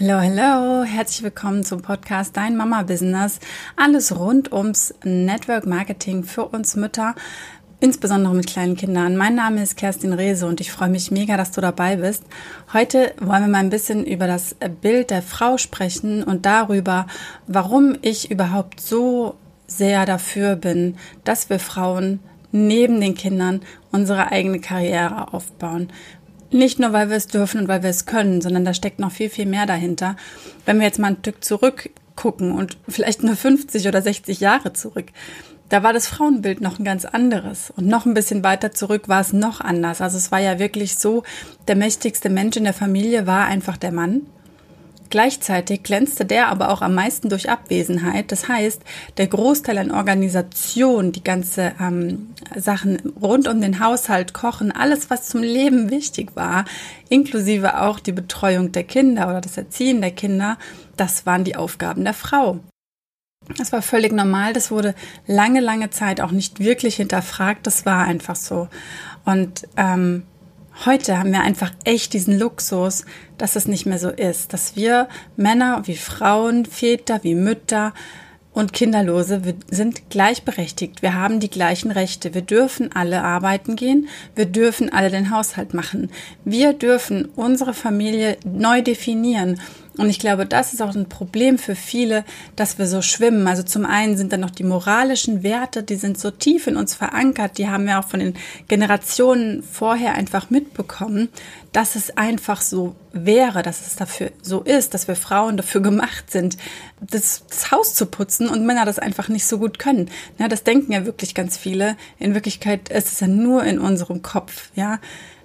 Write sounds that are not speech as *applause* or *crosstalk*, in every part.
Hallo, hallo, herzlich willkommen zum Podcast Dein Mama Business. Alles rund ums Network Marketing für uns Mütter, insbesondere mit kleinen Kindern. Mein Name ist Kerstin Rehse und ich freue mich mega, dass du dabei bist. Heute wollen wir mal ein bisschen über das Bild der Frau sprechen und darüber, warum ich überhaupt so sehr dafür bin, dass wir Frauen neben den Kindern unsere eigene Karriere aufbauen. Nicht nur, weil wir es dürfen und weil wir es können, sondern da steckt noch viel, viel mehr dahinter. Wenn wir jetzt mal ein Stück zurückgucken und vielleicht nur 50 oder 60 Jahre zurück, da war das Frauenbild noch ein ganz anderes. Und noch ein bisschen weiter zurück war es noch anders. Also es war ja wirklich so, der mächtigste Mensch in der Familie war einfach der Mann. Gleichzeitig glänzte der aber auch am meisten durch Abwesenheit. Das heißt, der Großteil an Organisation, die ganze ähm, Sachen rund um den Haushalt, Kochen, alles, was zum Leben wichtig war, inklusive auch die Betreuung der Kinder oder das Erziehen der Kinder, das waren die Aufgaben der Frau. Das war völlig normal. Das wurde lange, lange Zeit auch nicht wirklich hinterfragt. Das war einfach so. Und ähm, Heute haben wir einfach echt diesen Luxus, dass es nicht mehr so ist, dass wir Männer wie Frauen, Väter wie Mütter und Kinderlose sind gleichberechtigt. Wir haben die gleichen Rechte. Wir dürfen alle arbeiten gehen. Wir dürfen alle den Haushalt machen. Wir dürfen unsere Familie neu definieren. Und ich glaube, das ist auch ein Problem für viele, dass wir so schwimmen. Also zum einen sind da noch die moralischen Werte, die sind so tief in uns verankert, die haben wir auch von den Generationen vorher einfach mitbekommen, dass es einfach so wäre, dass es dafür so ist, dass wir Frauen dafür gemacht sind, das, das Haus zu putzen und Männer das einfach nicht so gut können. Ja, das denken ja wirklich ganz viele. In Wirklichkeit ist es ja nur in unserem Kopf, ja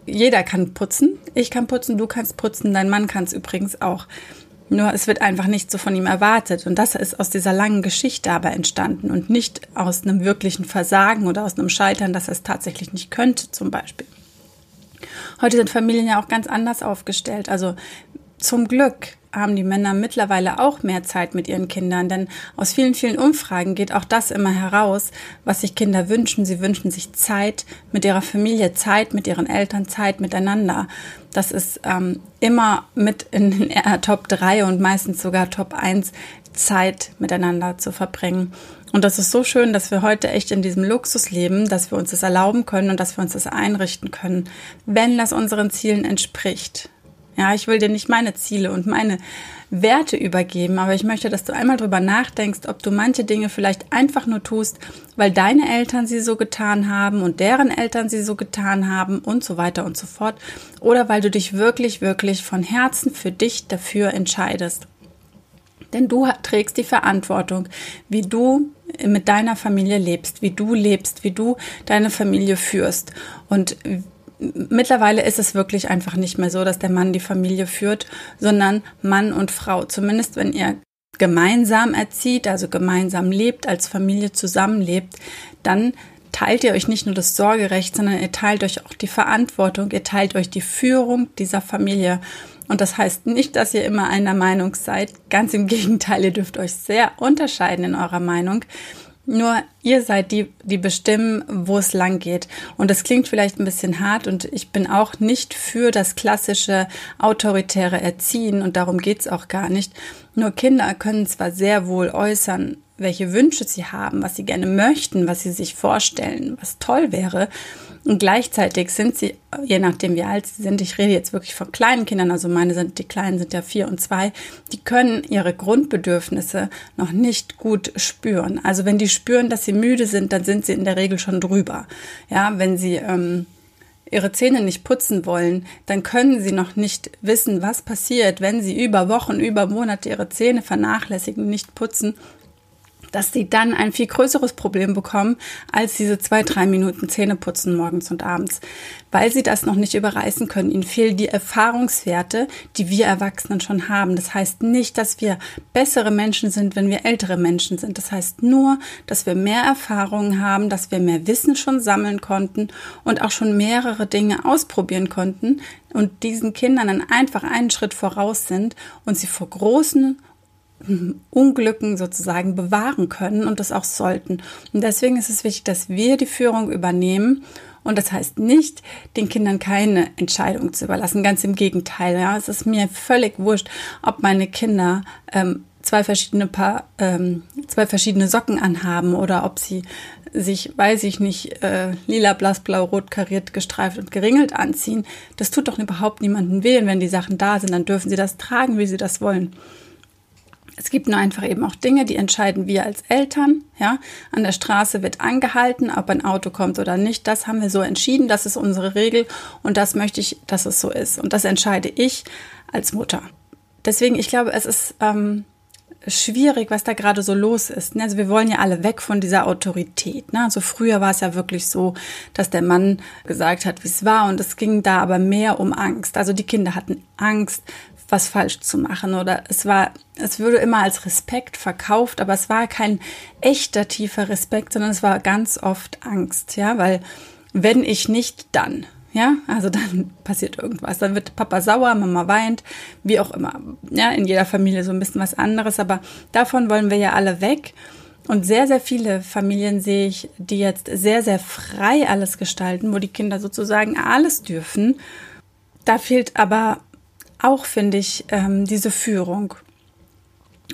jeder kann putzen. Ich kann putzen, du kannst putzen, dein Mann kann es übrigens auch. Nur es wird einfach nicht so von ihm erwartet. Und das ist aus dieser langen Geschichte aber entstanden und nicht aus einem wirklichen Versagen oder aus einem Scheitern, dass er es tatsächlich nicht könnte, zum Beispiel. Heute sind Familien ja auch ganz anders aufgestellt. Also zum Glück haben die Männer mittlerweile auch mehr Zeit mit ihren Kindern, denn aus vielen, vielen Umfragen geht auch das immer heraus, was sich Kinder wünschen. Sie wünschen sich Zeit mit ihrer Familie, Zeit mit ihren Eltern, Zeit miteinander. Das ist ähm, immer mit in den *laughs* Top 3 und meistens sogar Top 1 Zeit miteinander zu verbringen. Und das ist so schön, dass wir heute echt in diesem Luxus leben, dass wir uns das erlauben können und dass wir uns das einrichten können, wenn das unseren Zielen entspricht. Ja, ich will dir nicht meine Ziele und meine Werte übergeben, aber ich möchte, dass du einmal drüber nachdenkst, ob du manche Dinge vielleicht einfach nur tust, weil deine Eltern sie so getan haben und deren Eltern sie so getan haben und so weiter und so fort, oder weil du dich wirklich, wirklich von Herzen für dich dafür entscheidest. Denn du trägst die Verantwortung, wie du mit deiner Familie lebst, wie du lebst, wie du deine Familie führst und mittlerweile ist es wirklich einfach nicht mehr so, dass der Mann die Familie führt, sondern Mann und Frau. Zumindest wenn ihr gemeinsam erzieht, also gemeinsam lebt, als Familie zusammenlebt, dann teilt ihr euch nicht nur das Sorgerecht, sondern ihr teilt euch auch die Verantwortung, ihr teilt euch die Führung dieser Familie. Und das heißt nicht, dass ihr immer einer Meinung seid. Ganz im Gegenteil, ihr dürft euch sehr unterscheiden in eurer Meinung. Nur ihr seid die, die bestimmen, wo es lang geht. Und das klingt vielleicht ein bisschen hart und ich bin auch nicht für das klassische autoritäre Erziehen und darum geht's auch gar nicht. Nur Kinder können zwar sehr wohl äußern, welche Wünsche sie haben, was sie gerne möchten, was sie sich vorstellen, was toll wäre. Und gleichzeitig sind sie, je nachdem wie alt sie sind, ich rede jetzt wirklich von kleinen Kindern, also meine sind, die Kleinen sind ja vier und zwei, die können ihre Grundbedürfnisse noch nicht gut spüren. Also wenn die spüren, dass sie müde sind, dann sind sie in der Regel schon drüber. Ja, wenn sie, ähm, ihre Zähne nicht putzen wollen, dann können sie noch nicht wissen, was passiert, wenn sie über Wochen, über Monate ihre Zähne vernachlässigen, nicht putzen dass sie dann ein viel größeres Problem bekommen als diese zwei, drei Minuten Zähneputzen morgens und abends, weil sie das noch nicht überreißen können. Ihnen fehlen die Erfahrungswerte, die wir Erwachsenen schon haben. Das heißt nicht, dass wir bessere Menschen sind, wenn wir ältere Menschen sind. Das heißt nur, dass wir mehr Erfahrungen haben, dass wir mehr Wissen schon sammeln konnten und auch schon mehrere Dinge ausprobieren konnten und diesen Kindern dann einfach einen Schritt voraus sind und sie vor großen Unglücken sozusagen bewahren können und das auch sollten. Und deswegen ist es wichtig, dass wir die Führung übernehmen Und das heißt nicht, den Kindern keine Entscheidung zu überlassen. Ganz im Gegenteil. Ja, es ist mir völlig wurscht, ob meine Kinder ähm, zwei verschiedene Paar, ähm, zwei verschiedene Socken anhaben oder ob sie sich, weiß ich nicht, äh, lila, blass, blau, rot, kariert, gestreift und geringelt anziehen. Das tut doch überhaupt niemanden weh. Und wenn die Sachen da sind, dann dürfen sie das tragen, wie sie das wollen. Es gibt nur einfach eben auch Dinge, die entscheiden wir als Eltern. Ja, an der Straße wird angehalten, ob ein Auto kommt oder nicht. Das haben wir so entschieden. Das ist unsere Regel und das möchte ich, dass es so ist. Und das entscheide ich als Mutter. Deswegen, ich glaube, es ist ähm, schwierig, was da gerade so los ist. Also wir wollen ja alle weg von dieser Autorität. Ne? Also früher war es ja wirklich so, dass der Mann gesagt hat, wie es war und es ging da aber mehr um Angst. Also die Kinder hatten Angst, was falsch zu machen oder es war, es würde immer als Respekt verkauft, aber es war kein echter tiefer Respekt, sondern es war ganz oft Angst, ja, weil wenn ich nicht, dann. Ja, also dann *laughs* passiert irgendwas. Dann wird Papa sauer, Mama weint, wie auch immer. Ja, in jeder Familie so ein bisschen was anderes, aber davon wollen wir ja alle weg. Und sehr, sehr viele Familien sehe ich, die jetzt sehr, sehr frei alles gestalten, wo die Kinder sozusagen alles dürfen. Da fehlt aber auch, finde ich, ähm, diese Führung.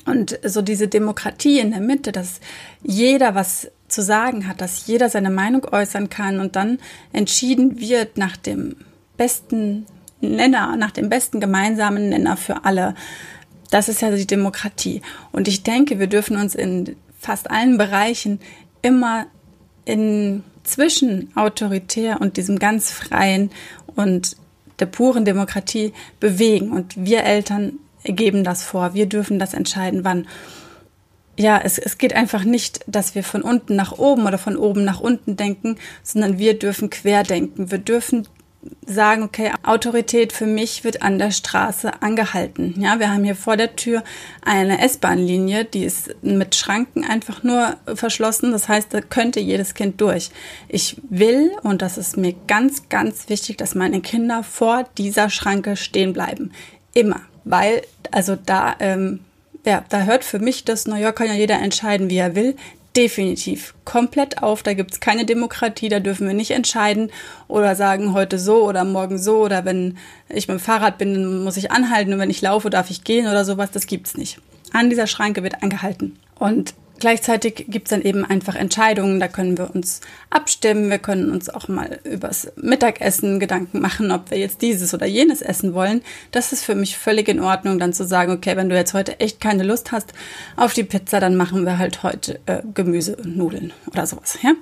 Und so diese Demokratie in der Mitte, dass jeder was zu sagen hat, dass jeder seine Meinung äußern kann und dann entschieden wird nach dem besten Nenner, nach dem besten gemeinsamen Nenner für alle. Das ist ja die Demokratie. Und ich denke, wir dürfen uns in fast allen Bereichen immer in zwischen autoritär und diesem ganz freien und der puren Demokratie bewegen. Und wir Eltern geben das vor. Wir dürfen das entscheiden, wann ja, es, es geht einfach nicht, dass wir von unten nach oben oder von oben nach unten denken, sondern wir dürfen querdenken. Wir dürfen sagen, okay, Autorität für mich wird an der Straße angehalten. Ja, wir haben hier vor der Tür eine S-Bahn-Linie, die ist mit Schranken einfach nur verschlossen. Das heißt, da könnte jedes Kind durch. Ich will, und das ist mir ganz, ganz wichtig, dass meine Kinder vor dieser Schranke stehen bleiben. Immer. Weil, also da ähm, ja, da hört für mich das, naja, kann ja jeder entscheiden, wie er will. Definitiv komplett auf. Da gibt es keine Demokratie, da dürfen wir nicht entscheiden oder sagen heute so oder morgen so oder wenn ich mit dem Fahrrad bin, muss ich anhalten und wenn ich laufe, darf ich gehen oder sowas. Das gibt's nicht. An dieser Schranke wird angehalten. Und Gleichzeitig gibt es dann eben einfach Entscheidungen, da können wir uns abstimmen, wir können uns auch mal übers Mittagessen Gedanken machen, ob wir jetzt dieses oder jenes essen wollen. Das ist für mich völlig in Ordnung, dann zu sagen, okay, wenn du jetzt heute echt keine Lust hast auf die Pizza, dann machen wir halt heute äh, Gemüse und Nudeln oder sowas. Ja?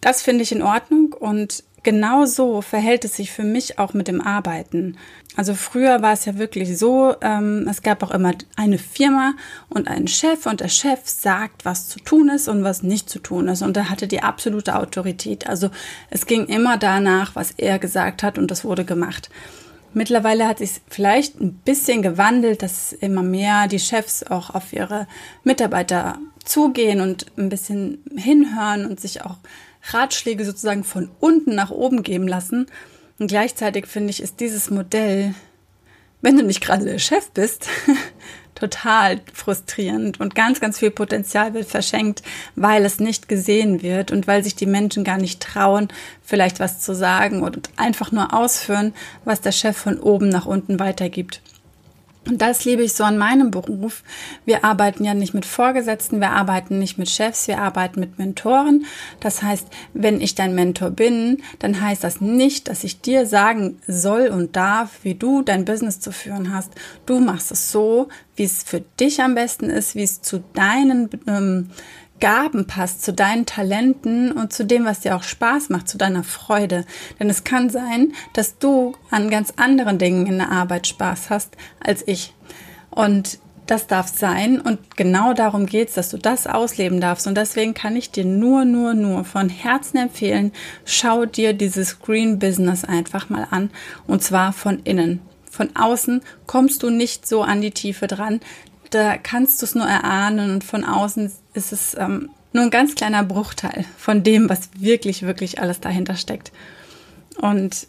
Das finde ich in Ordnung und genau so verhält es sich für mich auch mit dem Arbeiten. Also früher war es ja wirklich so, ähm, es gab auch immer eine Firma und einen Chef und der Chef sagt, was zu tun ist und was nicht zu tun ist und er hatte die absolute Autorität. Also es ging immer danach, was er gesagt hat und das wurde gemacht. Mittlerweile hat sich vielleicht ein bisschen gewandelt, dass immer mehr die Chefs auch auf ihre Mitarbeiter zugehen und ein bisschen hinhören und sich auch Ratschläge sozusagen von unten nach oben geben lassen. Und gleichzeitig finde ich, ist dieses Modell, wenn du nicht gerade der Chef bist, *laughs* total frustrierend und ganz, ganz viel Potenzial wird verschenkt, weil es nicht gesehen wird und weil sich die Menschen gar nicht trauen, vielleicht was zu sagen und einfach nur ausführen, was der Chef von oben nach unten weitergibt. Und das liebe ich so an meinem Beruf. Wir arbeiten ja nicht mit Vorgesetzten, wir arbeiten nicht mit Chefs, wir arbeiten mit Mentoren. Das heißt, wenn ich dein Mentor bin, dann heißt das nicht, dass ich dir sagen soll und darf, wie du dein Business zu führen hast. Du machst es so, wie es für dich am besten ist, wie es zu deinen ähm, Gaben passt, zu deinen Talenten und zu dem, was dir auch Spaß macht, zu deiner Freude. Denn es kann sein, dass du an ganz anderen Dingen in der Arbeit Spaß hast als ich. Und das darf sein und genau darum geht es, dass du das ausleben darfst. Und deswegen kann ich dir nur, nur, nur von Herzen empfehlen, schau dir dieses Green Business einfach mal an und zwar von innen. Von außen kommst du nicht so an die Tiefe dran da kannst du es nur erahnen und von außen ist es ähm, nur ein ganz kleiner Bruchteil von dem, was wirklich, wirklich alles dahinter steckt. Und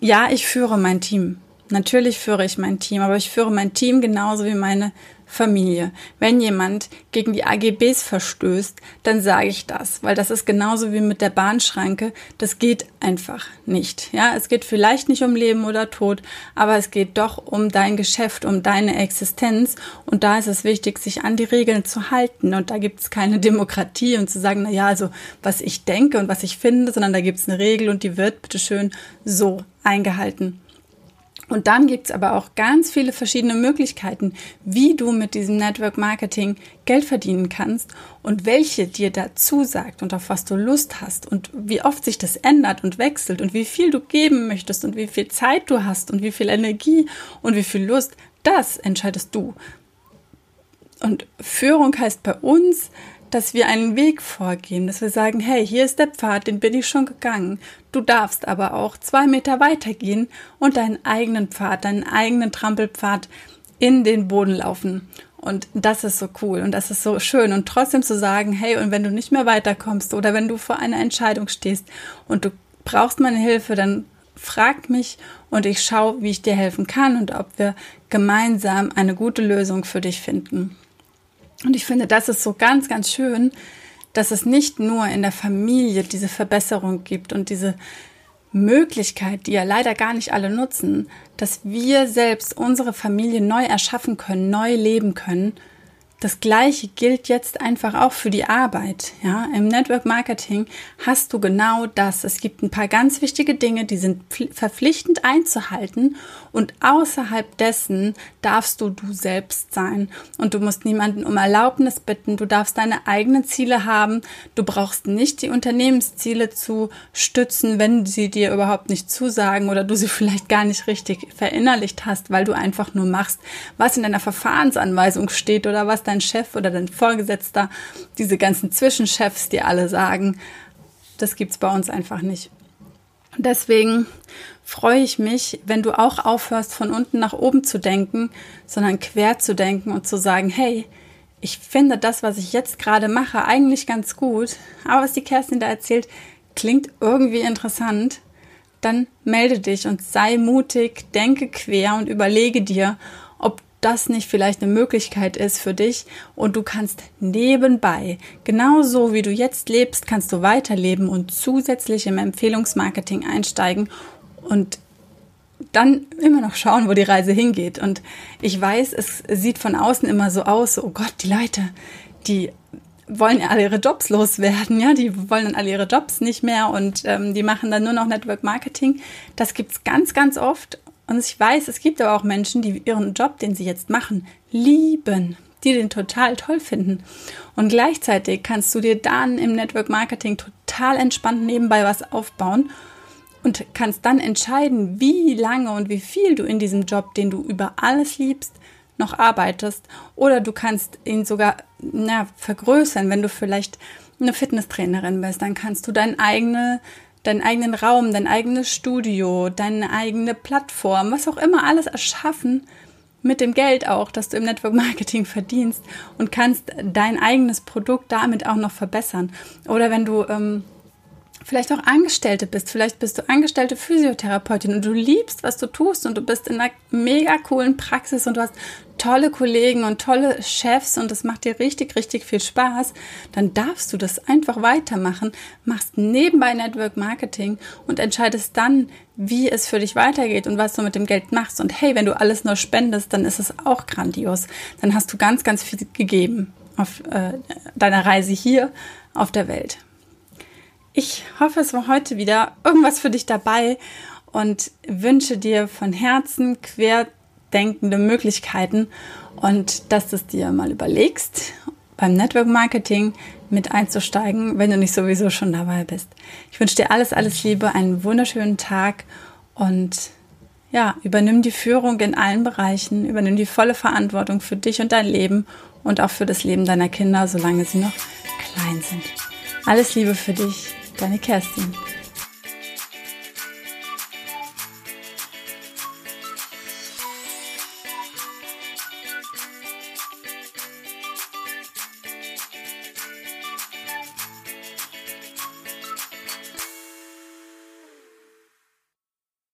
ja, ich führe mein Team. Natürlich führe ich mein Team, aber ich führe mein Team genauso wie meine Familie. Wenn jemand gegen die AGBs verstößt, dann sage ich das, weil das ist genauso wie mit der Bahnschranke. Das geht einfach nicht. Ja, es geht vielleicht nicht um Leben oder Tod, aber es geht doch um dein Geschäft, um deine Existenz. Und da ist es wichtig, sich an die Regeln zu halten. Und da gibt es keine Demokratie und zu sagen, na ja, also was ich denke und was ich finde, sondern da gibt es eine Regel und die wird bitteschön so eingehalten. Und dann gibt's aber auch ganz viele verschiedene Möglichkeiten, wie du mit diesem Network Marketing Geld verdienen kannst und welche dir dazu sagt und auf was du Lust hast und wie oft sich das ändert und wechselt und wie viel du geben möchtest und wie viel Zeit du hast und wie viel Energie und wie viel Lust, das entscheidest du. Und Führung heißt bei uns, dass wir einen Weg vorgehen, dass wir sagen, hey, hier ist der Pfad, den bin ich schon gegangen. Du darfst aber auch zwei Meter weitergehen und deinen eigenen Pfad, deinen eigenen Trampelpfad in den Boden laufen. Und das ist so cool und das ist so schön. Und trotzdem zu sagen, hey, und wenn du nicht mehr weiterkommst oder wenn du vor einer Entscheidung stehst und du brauchst meine Hilfe, dann frag mich und ich schaue, wie ich dir helfen kann und ob wir gemeinsam eine gute Lösung für dich finden. Und ich finde, das ist so ganz, ganz schön, dass es nicht nur in der Familie diese Verbesserung gibt und diese Möglichkeit, die ja leider gar nicht alle nutzen, dass wir selbst unsere Familie neu erschaffen können, neu leben können das Gleiche gilt jetzt einfach auch für die Arbeit. Ja, im Network Marketing hast du genau das. Es gibt ein paar ganz wichtige Dinge, die sind verpflichtend einzuhalten und außerhalb dessen darfst du du selbst sein und du musst niemanden um Erlaubnis bitten. Du darfst deine eigenen Ziele haben. Du brauchst nicht die Unternehmensziele zu stützen, wenn sie dir überhaupt nicht zusagen oder du sie vielleicht gar nicht richtig verinnerlicht hast, weil du einfach nur machst, was in deiner Verfahrensanweisung steht oder was dein dein Chef oder dein Vorgesetzter, diese ganzen Zwischenchefs, die alle sagen, das gibt es bei uns einfach nicht. Deswegen freue ich mich, wenn du auch aufhörst, von unten nach oben zu denken, sondern quer zu denken und zu sagen, hey, ich finde das, was ich jetzt gerade mache, eigentlich ganz gut, aber was die Kerstin da erzählt, klingt irgendwie interessant, dann melde dich und sei mutig, denke quer und überlege dir, das nicht vielleicht eine Möglichkeit ist für dich und du kannst nebenbei, genauso wie du jetzt lebst, kannst du weiterleben und zusätzlich im Empfehlungsmarketing einsteigen und dann immer noch schauen, wo die Reise hingeht. Und ich weiß, es sieht von außen immer so aus, oh Gott, die Leute, die wollen alle ihre Jobs loswerden, ja, die wollen dann alle ihre Jobs nicht mehr und ähm, die machen dann nur noch Network Marketing. Das gibt's ganz, ganz oft und ich weiß, es gibt aber auch Menschen, die ihren Job, den sie jetzt machen, lieben, die den total toll finden. Und gleichzeitig kannst du dir dann im Network Marketing total entspannt nebenbei was aufbauen und kannst dann entscheiden, wie lange und wie viel du in diesem Job, den du über alles liebst, noch arbeitest. Oder du kannst ihn sogar na, vergrößern, wenn du vielleicht eine Fitnesstrainerin bist, dann kannst du deine eigene deinen eigenen Raum, dein eigenes Studio, deine eigene Plattform, was auch immer alles erschaffen mit dem Geld auch, das du im Network Marketing verdienst und kannst dein eigenes Produkt damit auch noch verbessern. Oder wenn du ähm, vielleicht auch Angestellte bist. Vielleicht bist du angestellte Physiotherapeutin und du liebst, was du tust und du bist in einer mega coolen Praxis und du hast tolle Kollegen und tolle Chefs und das macht dir richtig, richtig viel Spaß, dann darfst du das einfach weitermachen, machst nebenbei Network Marketing und entscheidest dann, wie es für dich weitergeht und was du mit dem Geld machst. Und hey, wenn du alles nur spendest, dann ist es auch grandios. Dann hast du ganz, ganz viel gegeben auf äh, deiner Reise hier auf der Welt. Ich hoffe, es war heute wieder irgendwas für dich dabei und wünsche dir von Herzen querdenkende Möglichkeiten und dass du es dir mal überlegst, beim Network Marketing mit einzusteigen, wenn du nicht sowieso schon dabei bist. Ich wünsche dir alles, alles Liebe, einen wunderschönen Tag und ja, übernimm die Führung in allen Bereichen, übernimm die volle Verantwortung für dich und dein Leben und auch für das Leben deiner Kinder, solange sie noch klein sind. Alles Liebe für dich, deine Kerstin.